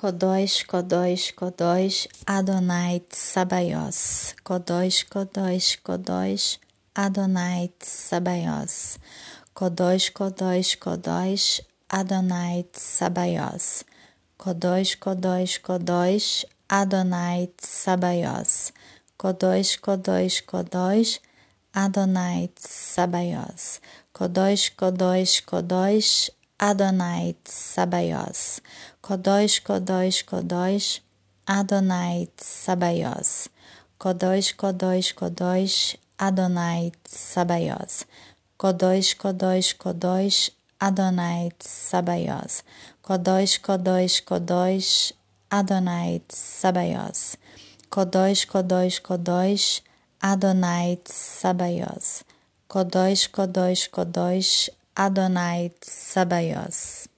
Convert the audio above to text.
Kodós, Kodós, Kodós, Adonai Sabaios. Kodós, Kodós, Kodós, Adonai Sabaios. Kodós, Kodós, Kodós, Adonai Sabaios. Kodós, Kodós, Kodós, Adonai Sabaios. Kodós, Kodós, Kodós, Adonai Sabaios. Kodós, Kodós, Kodós, Adonai Sabaios. Kodosh, Kodosh, Kodosh, Adonai Sabaios. Kodosh, Kodosh, Kodosh, Adonai Sabaios. Kodosh, Kodosh, Kodosh, Adonai Sabaios. Kodosh, Kodosh, Kodosh, Adonai Sabaios. Kodosh, Kodosh, Kodosh, Adonai Sabaios. Kodosh, Kodosh, Kodosh, Adonai Sabaios.